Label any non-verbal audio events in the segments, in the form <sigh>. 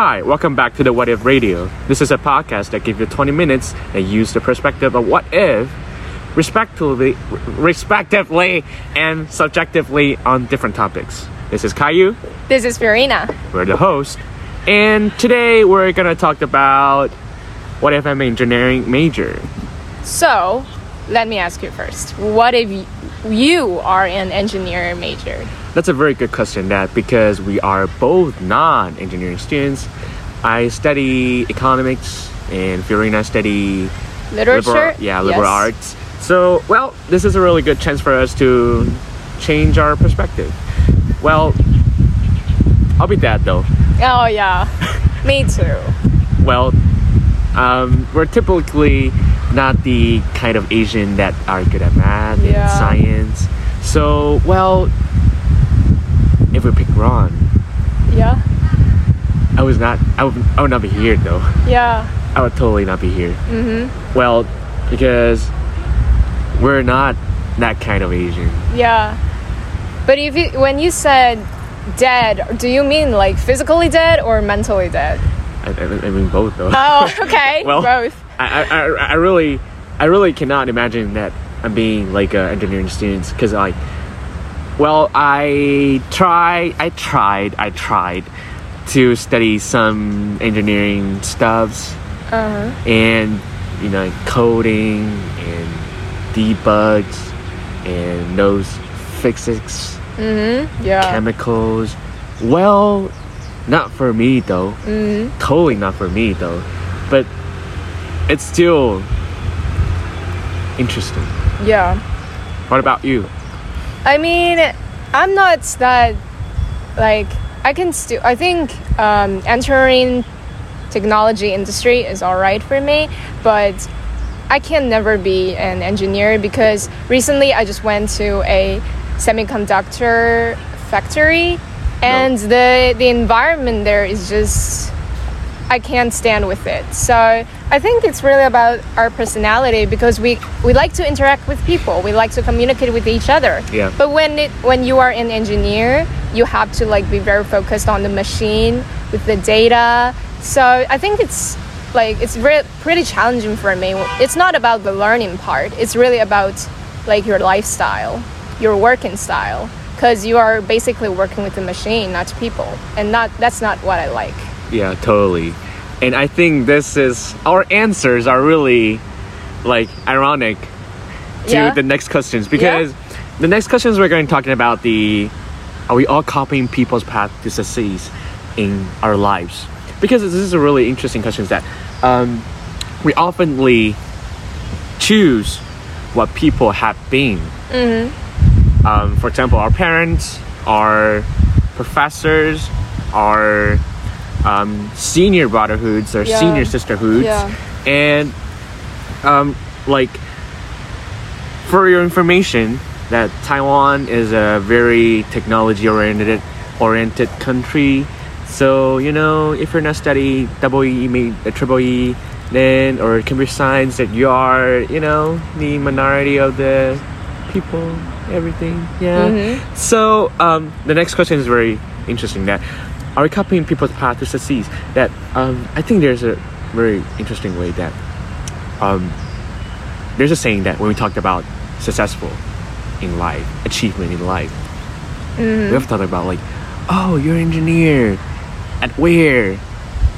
Hi, welcome back to the What If Radio. This is a podcast that gives you 20 minutes and use the perspective of what if, respectively, respectively and subjectively on different topics. This is Caillou. This is Verena. We're the host. And today we're gonna talk about what if I'm an engineering major. So, let me ask you first. What if you are an engineer major? That's a very good question. That because we are both non-engineering students. I study economics, and Fiorina study Literature? liberal, yeah, liberal Yes. arts. So, well, this is a really good chance for us to change our perspective. Well, I'll be that though. Oh, yeah. <laughs> me too. Well, um, we're typically not the kind of Asian that are good at math and science. So, well, if we pick Ron, Yeah? I was not. I would, I would not be here though. Yeah. I would totally not be here. Mm-hmm. Well, because we're not that kind of Asian. Yeah. But if you, when you said dead, do you mean like physically dead or mentally dead? I, I, mean both though. Oh, <laughs> okay. Well, Both. I, I, I- I really, I really cannot imagine that I'm being like an engineering student because like, well, I try, I tried, I tried to study some engineering stuffs Uh-huh. and you know coding and debugs and those physics Mm-hmm. Yeah. chemicals. Well, not for me though. mm-hmm. Totally not for me though. But it's still interesting. Yeah. What about you? I mean, I'm not that like I can still. I think um, entering technology industry is all right for me, but I can never be an engineer because recently I just went to a semiconductor factory, and the the environment there is just I can't stand with it. So I think it's really about our personality because we we like to interact with people. We like to communicate with each other. Yeah. But when it when you are an engineer, you have to like be very focused on the machine with the data. So I think it's like it's re- pretty challenging for me. It's not about the learning part. It's really about like your lifestyle, your working style because you are basically working with the machine, not people. And not that's not what I like. Yeah, totally. And I think this is our answers are really like ironic to Yeah. the next questions because the next questions we're going to talking about the are we all copying people's path to succeed in our lives? Because this is a really interesting question that um, we oftenly choose what people have been. Um, for example, our parents, our professors, our um, senior brotherhoods or Yeah. senior sisterhoods, Yeah. and um, like for your information, that Taiwan is a very technology oriented oriented country. So you know, if you're not study double E, ma- uh, triple E, then or computer science, that you are you know the minority of the people, everything. Yeah. Mhm. So um, the next question is very interesting. That are we copying people's path to succeed? That um, I think there's a very interesting way that um, there's a saying that when we talked about successful in life, achievement in life, we have talked about like, oh, you're an engineer at where?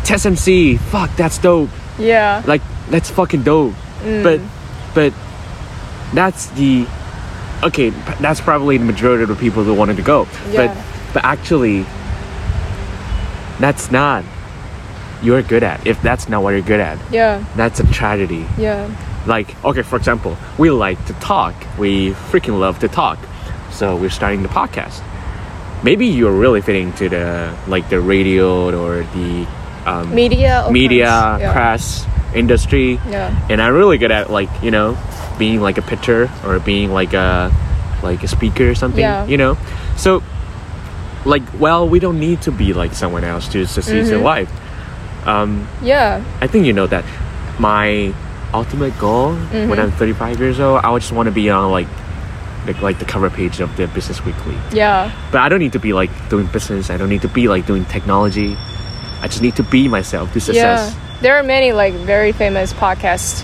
TSMC. Fuck, that's dope. Yeah. Like that's fucking dope. But but that's the okay. That's probably the majority of the people who wanted to go. Yeah. But but actually, that's not you're good at. If that's not what you're good at, Yeah. that's a tragedy. Yeah. Like okay, for example, we like to talk. We freaking love to talk. So we're starting the podcast. Maybe you're really fitting to the like the radio or the um, Media. or media press. Yeah. industry Yeah. and i'm really good at like you know being like a pitcher or being like a like a speaker or something Yeah. you know so like well we don't need to be like someone else to succeed in Mhm. life um Yeah. i think you know that my ultimate goal when Mhm. i'm 35 years old i would just want to be on like like, like the cover page of the business weekly Yeah. but i don't need to be like doing business i don't need to be like doing technology I just need to be myself to success. Yeah. There are many like very famous podcast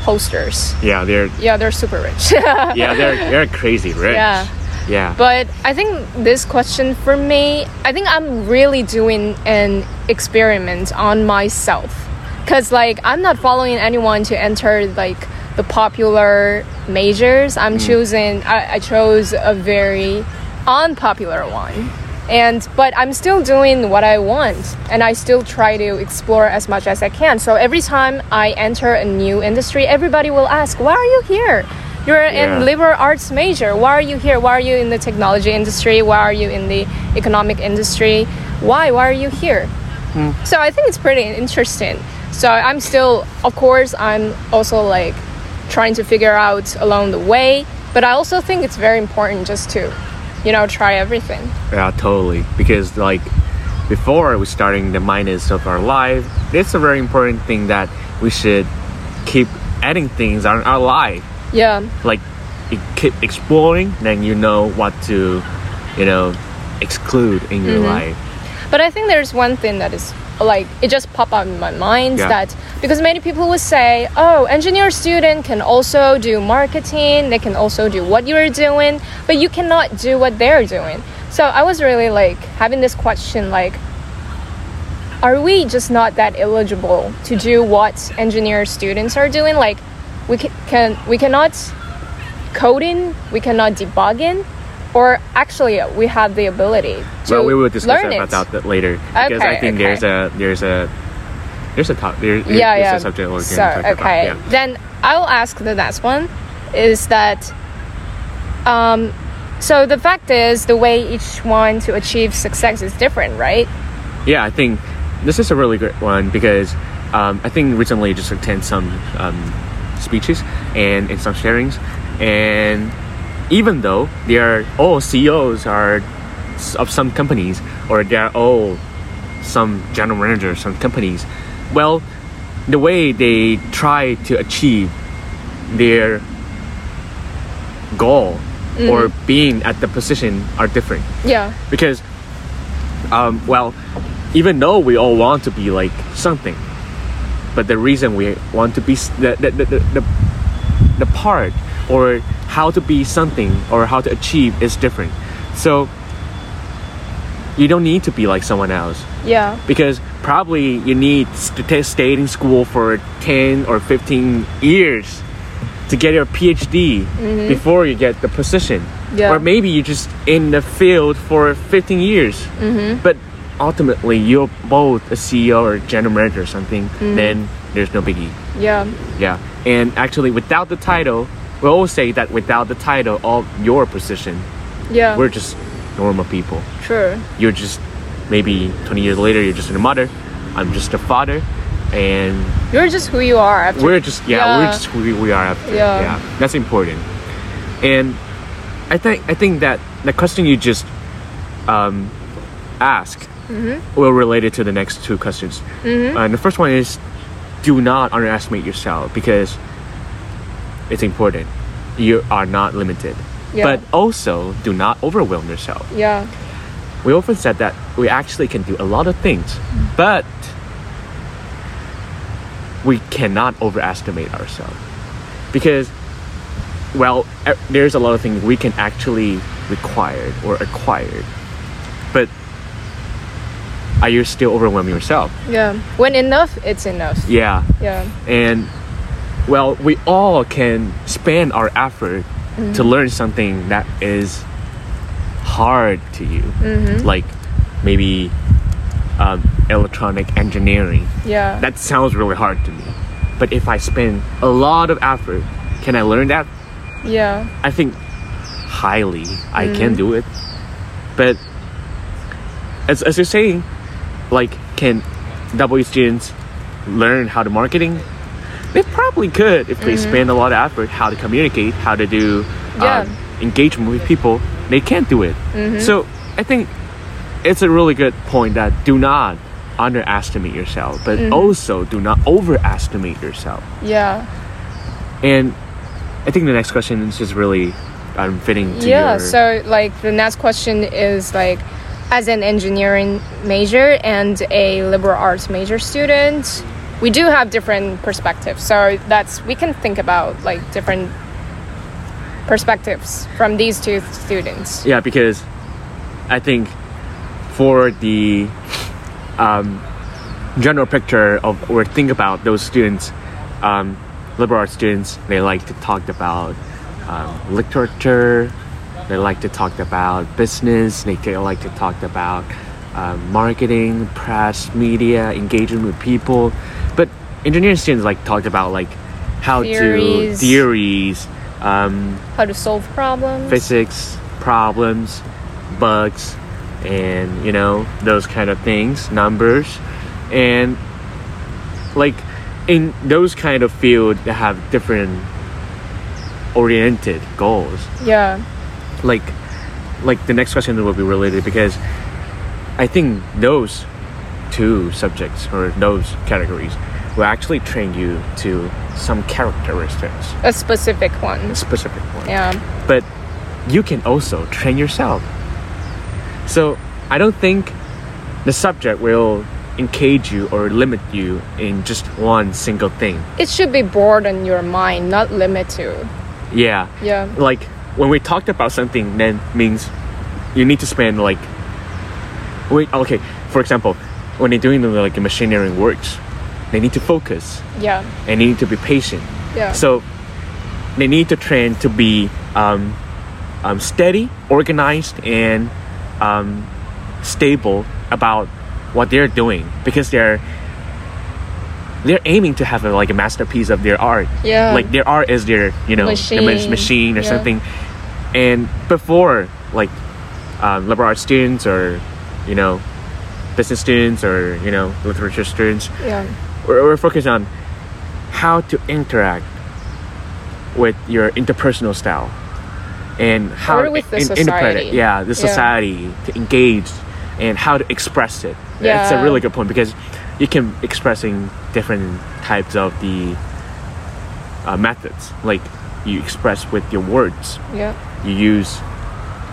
hosters. Yeah, they're Yeah, they're super rich. <laughs> yeah they're they're crazy rich. Yeah. Yeah. But I think this question for me, I think I'm really doing an experiment on myself. Cause like I'm not following anyone to enter like the popular majors. I'm mm. choosing I, I chose a very unpopular one. And but I'm still doing what I want and I still try to explore as much as I can. So every time I enter a new industry, everybody will ask, Why are you here? You're Yeah. in liberal arts major. Why are you here? Why are you in the technology industry? Why are you in the economic industry? Why? Why are you here? Hmm. So I think it's pretty interesting. So I'm still, of course, I'm also like trying to figure out along the way. But I also think it's very important just to, you know, try everything. Yeah, totally. Because like before we starting the minus of our life, it's a very important thing that we should keep adding things on our life. Yeah, Like you keep exploring, then you know what to, you know, exclude in your mm-hmm. life. but I think there's one thing that is like it just popped up in my mind Yeah. that because many people would say, "Oh, engineer student can also do marketing. They can also do what you're doing, but you cannot do what they're doing." So I was really like having this question like are we just not that eligible to do what engineer students are doing like we can, we cannot coding we cannot debugging or actually we have the ability to well, we will discuss learn about it. that later because I think okay. there's a there's a there's a top there, there- yeah there's yeah a subject we're so going to talk okay about. Yeah. then i'll ask the next one is that um so the fact is the way each one to achieve success is different right Yeah, I think this is a really good one because um, I think recently just attend some um, speeches and, and some sharings, and even though they are all CEOs are of some companies or they are all some general managers of some companies, well, the way they try to achieve their goal or being at the position are different. Yeah. Because um, well even though we all want to be like something but the reason we want to be the the, the, the, the, part or how to be something or how to achieve is different. So you don't need to be like someone else. Yeah. Because probably you need to stay in school for 10 or 15 years to get your phd before you get the position. Yeah. or maybe you're just in the field for 15 years. Hmm. but ultimately you're both a ceo or general manager or something then there's no biggie. Yeah. Yeah. And actually without the title we always say that without the title of your position yeah. we're just normal people. Sure. you're just maybe 20 years later you're just a mother. I'm just a father and you're just who you are after. We're just yeah, Yeah. we're just who we, are after. Yeah. that's important. And i think i think that the question you just um ask Mm-hmm. will relate it to the next two questions. And the first one is do not underestimate yourself because it's important. You are not limited. Yeah. but also do not overwhelm yourself. Yeah. We often said that we actually can do a lot of things, mm. but we cannot overestimate ourselves. Because, well, there's a lot of things we can actually require or acquire, but are you still overwhelming yourself? yeah. When enough it's enough. Yeah, yeah. And well, we all can spend our effort mm-hmm. to learn something that is hard to you, mm-hmm. like maybe um, electronic engineering. yeah. That sounds really hard to me, but if I spend a lot of effort, can I learn that? yeah. I think highly I can mm-hmm. do it, but as as you're saying, like can W students learn how to marketing? They probably could if they spend a lot of effort how to communicate, how to do Yeah. um, engagement with people. They can't do it. So I think it's a really good point that do not underestimate yourself, but also do not overestimate yourself. yeah And I think the next question is just really um, fitting to yeah your so like the next question is like as an engineering major and a liberal arts major student, we do have different perspectives. So that's we can think about like different perspectives from these two students. Yeah, because I think for the um, general picture of or think about those students, um, liberal arts students, they like to talk about um, literature, they like to talk about business, they, like to talk about um, marketing, press, media, engagement with people. But engineering students like talk about like how Theories. to theories, um, How to solve problems. physics problems, bugs, and you know those kind of things, numbers, and like in those kind of field that have different oriented goals. Yeah. Like, like the next question will be related because I think those two subjects or those categories will actually train you to some characteristics, A specific one. A specific one Yeah. but you can also train yourself. So I don't think the subject will encage you or limit you in just one single thing. It should be broaden your mind, not limit to. Yeah. Yeah. Like when we talked about something then means you need to spend like wait okay, for example, when they're doing the like the machinery works, they need to focus Yeah. and they need to be patient. Yeah. So they need to train to be um, um, steady, organized, and um, stable about what they're doing because they're they're aiming to have a, like a masterpiece of their art. Yeah. Like their art is their you know the Machine. machine or Yeah. something. And before like um, liberal arts students or you know business students or you know literature students, yeah. we're, we're focused on how to interact with your interpersonal style and how Or with the in- interpret it. society. Yeah, the Yeah. society to engage and how to express it. Yeah. That's a really good point because you can expressing different types of the uh, methods. Like you express with your words, Yeah. you use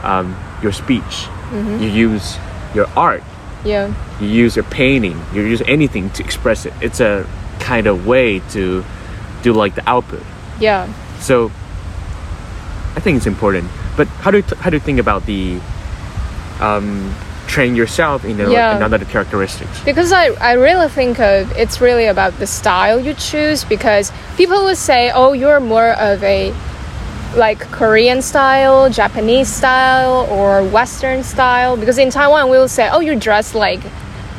um, your speech, Mm-hmm. you use your art, Yeah. you use your painting, you use anything to express it. It's a kind of way to do like the output. Yeah. So I think it's important. But how do you how do you think about the um, train yourself in, the, Yeah. in other characteristics? Because I, I really think of it's really about the style you choose because people would say, oh, you're more of a like Korean style, Japanese style, or Western style. Because in Taiwan, we will say, oh, you dress like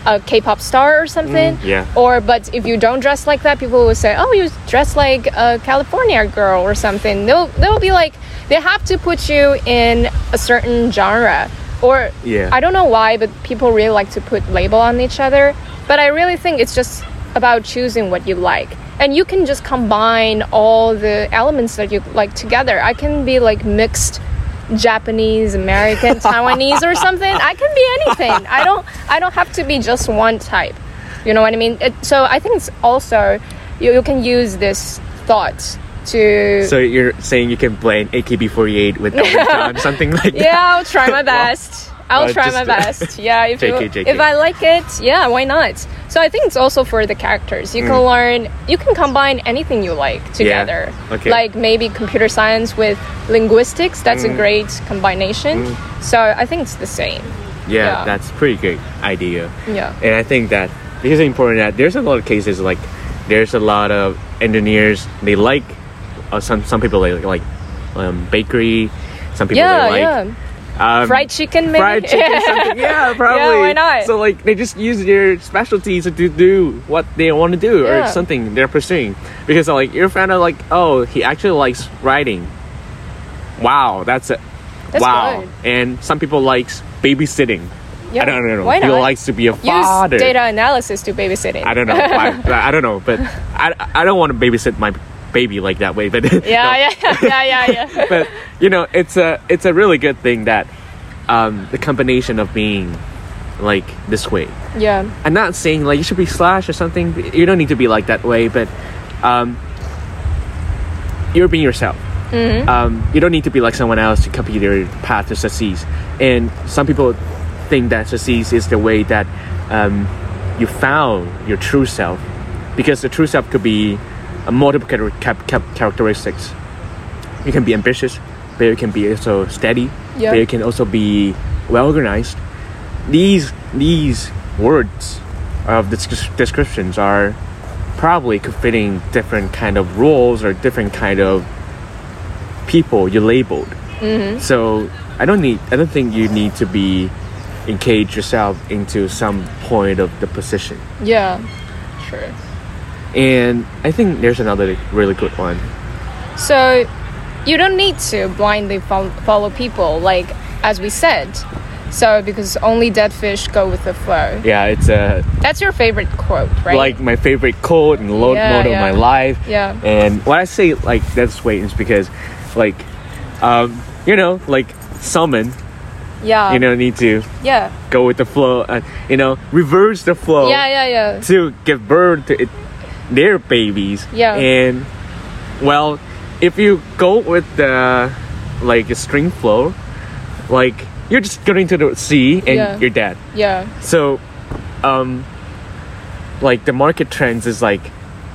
a K-pop star or something. Mm, yeah. Or but if you don't dress like that, people will say, oh, you dress like a California girl or something. They'll they'll be like they have to put you in a certain genre. Or Yeah. I don't know why, but people really like to put label on each other. But I really think it's just about choosing what you like. And you can just combine all the elements that you like together. I can be like mixed Japanese, American, <laughs> Taiwanese or something. I can be anything. I don't I don't have to be just one type. You know what I mean? It, so I think it's also you, you can use this thought to So you're saying you can blend AKB48 with Elton John, something like that? <laughs> Yeah, I'll try my <laughs> best. I'll uh, try my best. <laughs> Yeah, if you, JK, JK. if I like it, yeah, why not? So I think it's also for the characters. You can mm. learn, you can combine anything you like together. okay. Like maybe computer science with linguistics. That's a mm. great combination. Mm. So I think it's the same. Yeah, Yeah. that's pretty good idea. Yeah. And I think that because it's important that there's a lot of cases like there's a lot of engineers they like uh, some some people like like um, bakery, some people Yeah, like yeah. um, Fried chicken, maybe. fried chicken <laughs> something. Yeah, probably. why not? So like they just use their specialties to do what they want to do or something they're pursuing because like you're found out like oh he actually likes writing. Wow, that's it. That's wow. good. And some people likes babysitting. Yeah. I don't know. Why He likes to be a Use father. data analysis to babysitting. I don't know. why. <laughs> I don't know, but I, I don't want to babysit my baby like that way. But <laughs> Yeah, yeah, yeah, yeah, yeah. <laughs> but you know, it's a it's a really good thing that um, the combination of being like this way. yeah. I'm not saying like you should be slash or something. You don't need to be like that way, but um, you're being yourself. Um, you don't need to be like someone else to copy their path to succeed. And some people think that success is the way that um, you found your true self, because the true self could be multiple char- char- char- characteristics. You can be ambitious, but you can be also steady. Yeah. But you can also be well organized. These these words of the descriptions are probably fitting different kind of roles or different kind of people you labeled. Mm-hmm. So I don't need. I don't think you need to be engage yourself into some point of the position. Yeah. Sure. And I think there's another really good one. So you don't need to blindly fol- follow people, like as we said. So because only dead fish go with the flow. Yeah, it's a That's your favorite quote, right? like my favorite quote and lo- Yeah, motto yeah. of my life. Yeah. And when I say like that's way is because, like, um, you know, like salmon, yeah. you know, need to Yeah. go with the flow, and you know, reverse the flow. Yeah, yeah, yeah. to give birth to it, their babies. Yeah. And well, if you go with the like a string flow, like you're just going to the sea and Yeah. you're dead. Yeah. So, um, like the market trends is like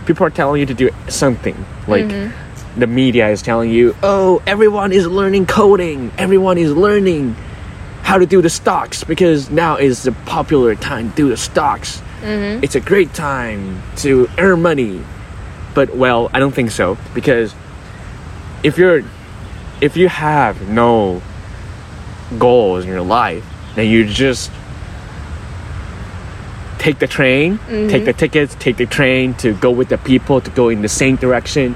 people are telling you to do something. Like Mm-hmm. the media is telling you, oh, everyone is learning coding. Everyone is learning how to do the stocks because now is the popular time to do the stocks. Mm-hmm. It's a great time to earn money. But well, I don't think so because if you're if you have no goals in your life, then you just take the train, take the tickets, take the train to go with the people to go in the same direction.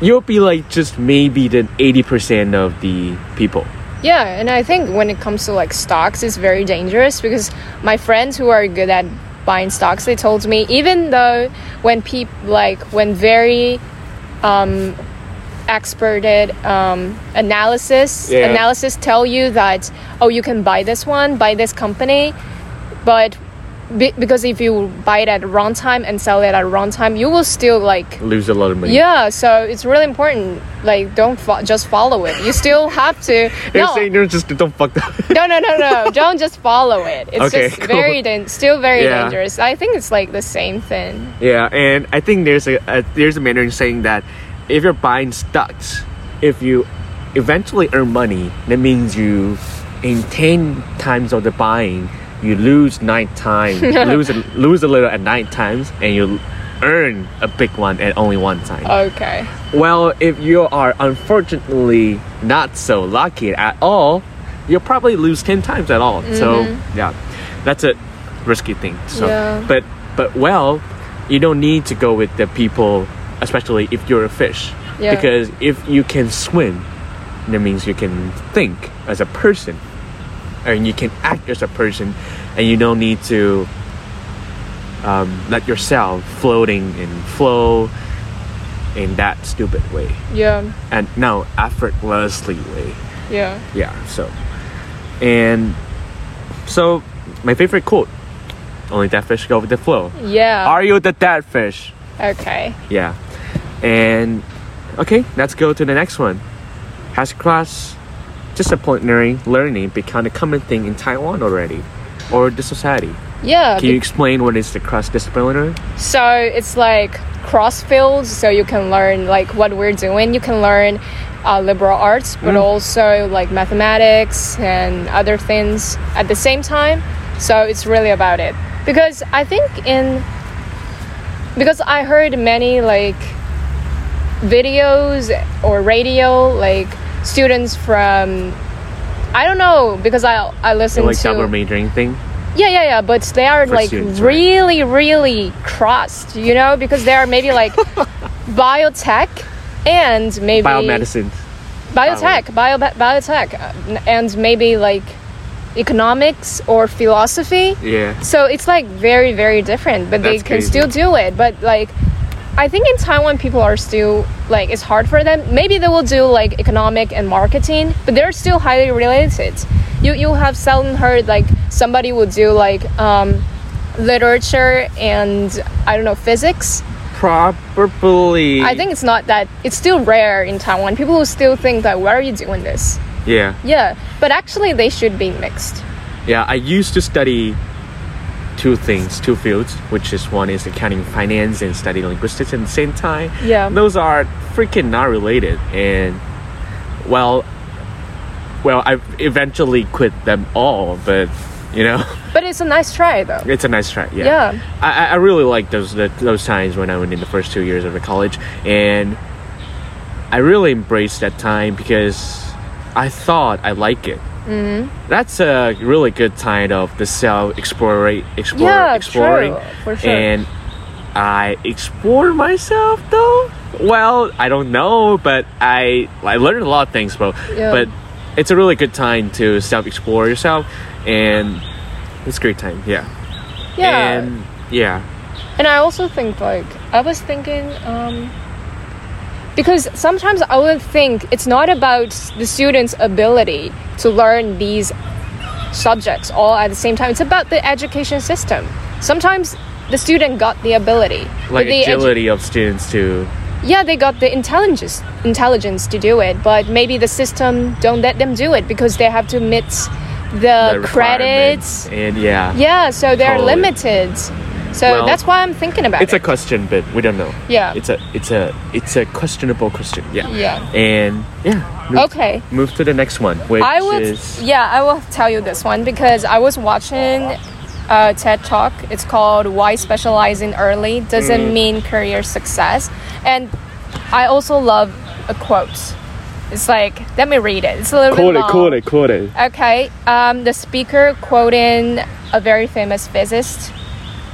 You'll be like just maybe the 80% of the people. Yeah, and I think when it comes to like stocks, it's very dangerous because my friends who are good at buying stocks, they told me even though when people like when very um, experted um, analysis Yeah. analysis tell you that oh you can buy this one, buy this company, but be, because if you buy it at the wrong time and sell it at the wrong time, you will still like Lose a lot of money. yeah. So it's really important. Like don't fo- just follow it. You still have to. <laughs> They're no, saying just don't fuck up. no, no, no, no. <laughs> Don't just follow it. It's Okay, just cool. very dan- still very Yeah. dangerous. I think it's like the same thing. Yeah, and I think there's a, a there's a Mandarin saying that if you're buying stocks, if you eventually earn money, that means you in ten times of the buying, you lose nine times, <laughs> lose a, lose a little at nine times, and you earn a big one at only one time. Okay. Well, if you are unfortunately not so lucky at all, you'll probably lose ten times at all. So mm-hmm. yeah, that's a risky thing. So, Yeah. but but well, you don't need to go with the people, especially if you're a fish, Yeah. because if you can swim, that means you can think as a person, and you can act as a person, and you don't need to um, let yourself floating and flow in that stupid way Yeah. and no effortlessly way Yeah. yeah so and so my favorite quote only that fish go with the flow Yeah. are you the dead fish okay. yeah and okay let's go to the next one has cross disciplinary learning become a common thing in taiwan already or the society Yeah. can you explain what is the cross disciplinary So it's like cross fields, so you can learn like what we're doing. You can learn uh, liberal arts, but Mm. also like mathematics and other things at the same time. So it's really about it because I think in because I heard many like videos or radio like students from I don't know because I I listen like to double majoring thing yeah, yeah, yeah, but they are For like students, right? really, really crossed, you know, because they are maybe like <laughs> biotech and maybe biomedicine biotech, bio, biotech, uh, and maybe like economics or philosophy. yeah So it's like very, very different, but they can crazy. still do it. But like, I think in Taiwan, people are still like it's hard for them. Maybe they will do like economic and marketing, but they're still highly related. You you have seldom heard like somebody would do like um, literature and I don't know physics. probably I think it's not that. It's still rare in Taiwan. People will still think that why are you doing this? yeah Yeah, but actually they should be mixed. Yeah, I used to study two things, two fields, which is one is accounting finance and study linguistics at the same time. Yeah. Those are freaking not related and well well I eventually quit them all, but you know <laughs> But it's a nice try though. it's a nice try. Yeah. Yeah. I, I- I really like those the, those times when I went in the first two years of the college and I really embraced that time because I thought I like it. Mm-hmm. That's a really good time of the self exploring, explore, Yeah, exploring, true, for sure. and I explore myself though. Well, I don't know, but I I learned a lot of things, bro. Yeah. But it's a really good time to self explore yourself, and it's a great time. Yeah. Yeah. And yeah. And I also think like I was thinking um because sometimes I would think it's not about the student's ability to learn these subjects all at the same time. It's about the education system. Sometimes the student got the ability, Like the edu- of students to yeah, they got the intelligence intelligence to do it, but maybe the system don't let them do it because they have to meet the, the credits. and yeah. Yeah, so they're Totally. limited. So Well, that's why I'm thinking about It's it. It's a question, but we don't know. Yeah. It's a it's a it's a questionable question. Yeah. Yeah. And yeah. Move, Okay. Move to the next one, which I would, is yeah, I will tell you this one because I was watching a TED Talk. It's called "Why Specializing Early Doesn't Mm. Mean Career Success," and I also love a quote. It's like, let me read it. It's a little quote bit it, quote it, quote it. Okay, um, the speaker quoting a very famous physicist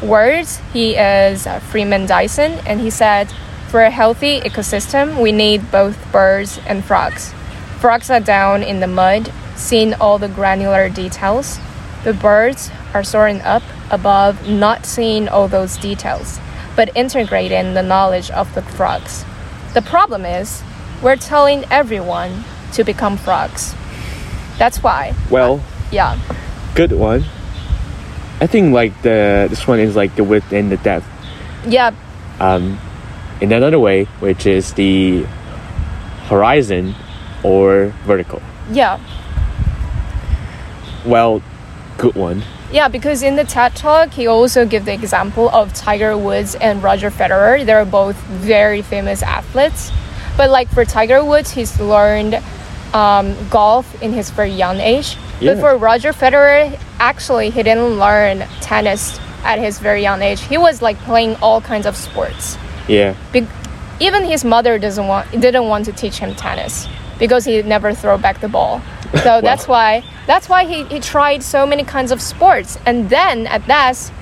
words. He is uh, Freeman Dyson, and he said, "For a healthy ecosystem, we need both birds and frogs. Frogs are down in the mud, seeing all the granular details. The birds are soaring up above, not seeing all those details, but integrating the knowledge of the frogs. The problem is, we're telling everyone to become frogs. That's why." Well, Yeah. good one. I think like the this one is like the width and the depth. Yeah. Um, in another way, which is the horizon or vertical. Yeah. Well, good one. Yeah, because in the TED Talk, he also gave the example of Tiger Woods and Roger Federer. They're both very famous athletes. But like for Tiger Woods, he's learned um, golf in his very young age. Yeah. But for Roger Federer, actually, he didn't learn tennis at his very young age. He was like playing all kinds of sports. Yeah. Be- even his mother doesn't want didn't want to teach him tennis because he never throw back the ball. <laughs> So that's why that's why he, he tried so many kinds of sports and then at last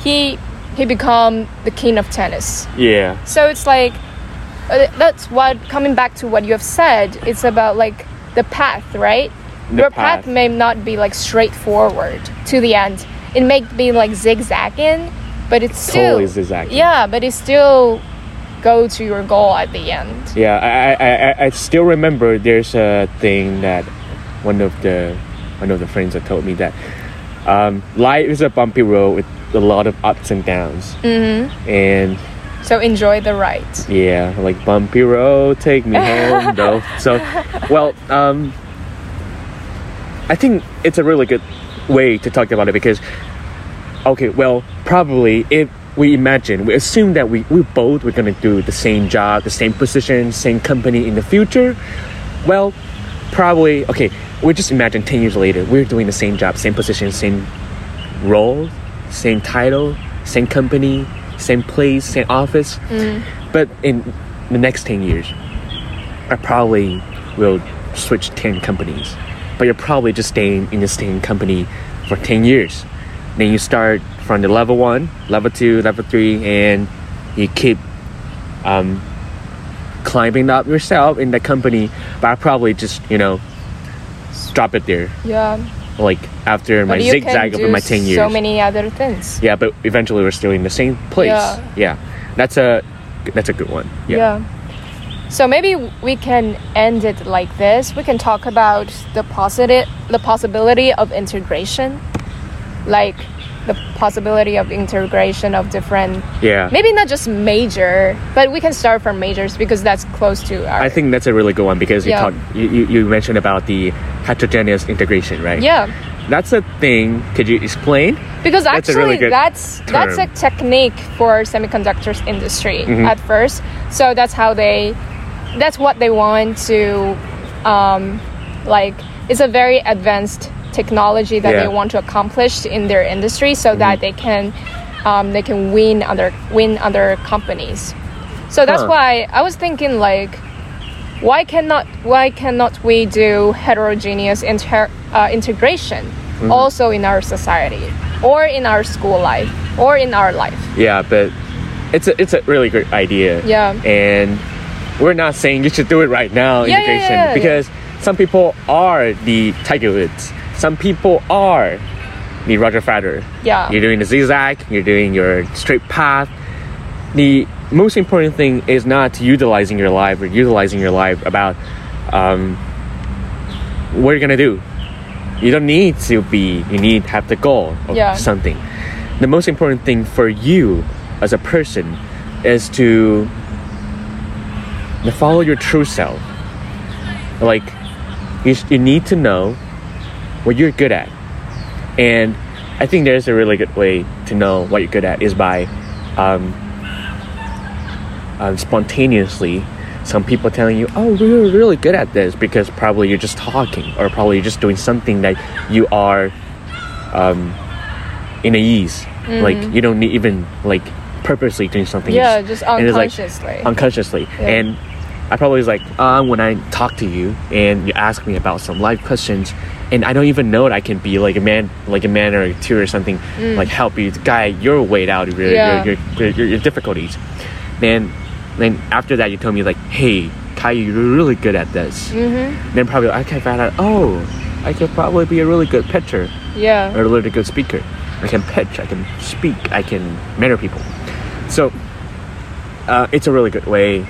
he he become the king of tennis. Yeah. So it's like uh, that's what coming back to what you have said. It's about like the path, right? The Your path. path may not be like straightforward to the end. It may be like zigzagging, but it's still Totally zigzagging. Yeah, but it still go to your goal at the end. Yeah, I, I, I, I still remember there's a thing that one of the one of the friends that told me that um, life is a bumpy road with a lot of ups and downs. Mm-hmm. And So enjoy the ride. yeah, like bumpy road, take me <laughs> home, though. So, well, um, I think it's a really good way to talk about it because, okay, well, probably if we imagine, we assume that we, we both were gonna do the same job, the same position, same company in the future. Well, probably, okay, we just imagine 10 years later, we're doing the same job, same position, same role, same title, same company, same place, same office. Mm. But in the next 10 years, I probably will switch 10 companies. But you're probably just staying in the same company for 10 years. Then you start from the level one, level two, level three, and you keep um, climbing up yourself in the company. But I probably just, you know, drop it there. Yeah. Like after my But you zigzag of my 10 years. So many other things. Yeah, but eventually we're still in the same place. Yeah. Yeah. That's a that's a good one. Yeah. Yeah. So maybe we can end it like this. We can talk about the positive, the possibility of integration, like the possibility of integration of different, Yeah. maybe not just major, but we can start from majors because that's close to our. I think that's a really good one because you Yeah. talk you, you, mentioned about the heterogeneous integration, right? Yeah. that's a thing. Could you explain? because That's a actually really that's that's a technique for semiconductors industry Mhm. at first so that's how they that's what they want to um, like it's a very advanced technology that Yeah. they want to accomplish in their industry so that they can um, they can win other win other companies so that's Huh. why i was thinking like why cannot why cannot we do heterogeneous inter, uh, integration Mm-hmm. also in our society or in our school life or in our life Yeah, but it's a it's a really great idea. Yeah. And we're not saying you should do it right now, Yeah, integration, yeah, yeah. because some people are the Tiger Woods. Some people are the Roger Federer. Yeah. You're doing the zigzag. You're doing your straight path. The most important thing is not utilizing your life or utilizing your life about um, what you're gonna do. You don't need to be. You need to have the goal of Yeah. something. The most important thing for you as a person is to to follow your true self. Like you, you need to know what you're good at, and I think there's a really good way to know what you're good at is by um, um, spontaneously some people telling you oh we're really good at this because probably you're just talking or probably you're just doing something that you are um, in a ease like you don't need even like purposely doing something Yeah, just and it's, like, unconsciously. unconsciously Yeah. and i probably was like uh, when i talk to you and you ask me about some life questions and i don't even know that i can be like a man like a man or a two or something like help you guide your way out of your, Mm. Yeah. your, your, your, your difficulties then then after that you told me like hey kai you're really good at this mm-hmm. then probably i can find out oh i could probably be a really good pitcher yeah or a really good speaker. I can pitch, I can speak, I can mentor people. So uh, it's a really good way.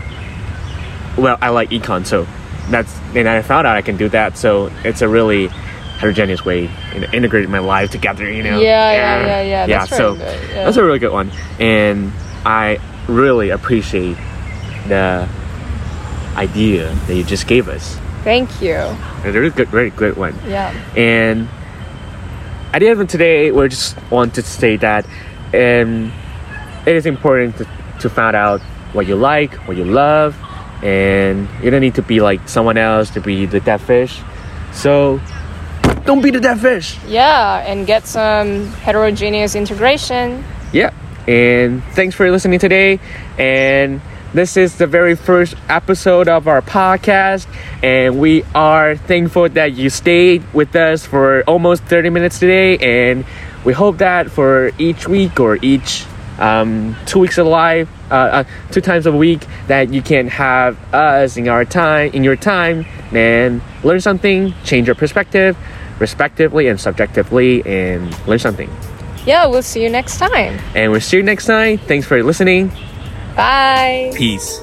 Well, I like econ, so that's and I found out I can do that. So it's a really heterogeneous way in integrating my life together. You know. Yeah, yeah, yeah, yeah. Yeah. That's so good, yeah. that's a really good one, and I really appreciate the idea that you just gave us. thank you It's a really good, very good one. yeah And at the end of today, we just want to say that um, it is important to, to find out what you like, what you love, and you don't need to be like someone else to be the dead fish. So don't be the dead fish. yeah and get some heterogeneous integration Yeah. And thanks for listening today. And this is the very first episode of our podcast. And we are thankful that you stayed with us for almost 30 minutes today. And we hope that for each week or each um, two weeks of life, uh, uh, two times a week, that you can have us in our time, in your time, and learn something, change your perspective, respectively and subjectively, and learn something. yeah we'll see you next time And we'll see you next time. Thanks for listening. bye Peace.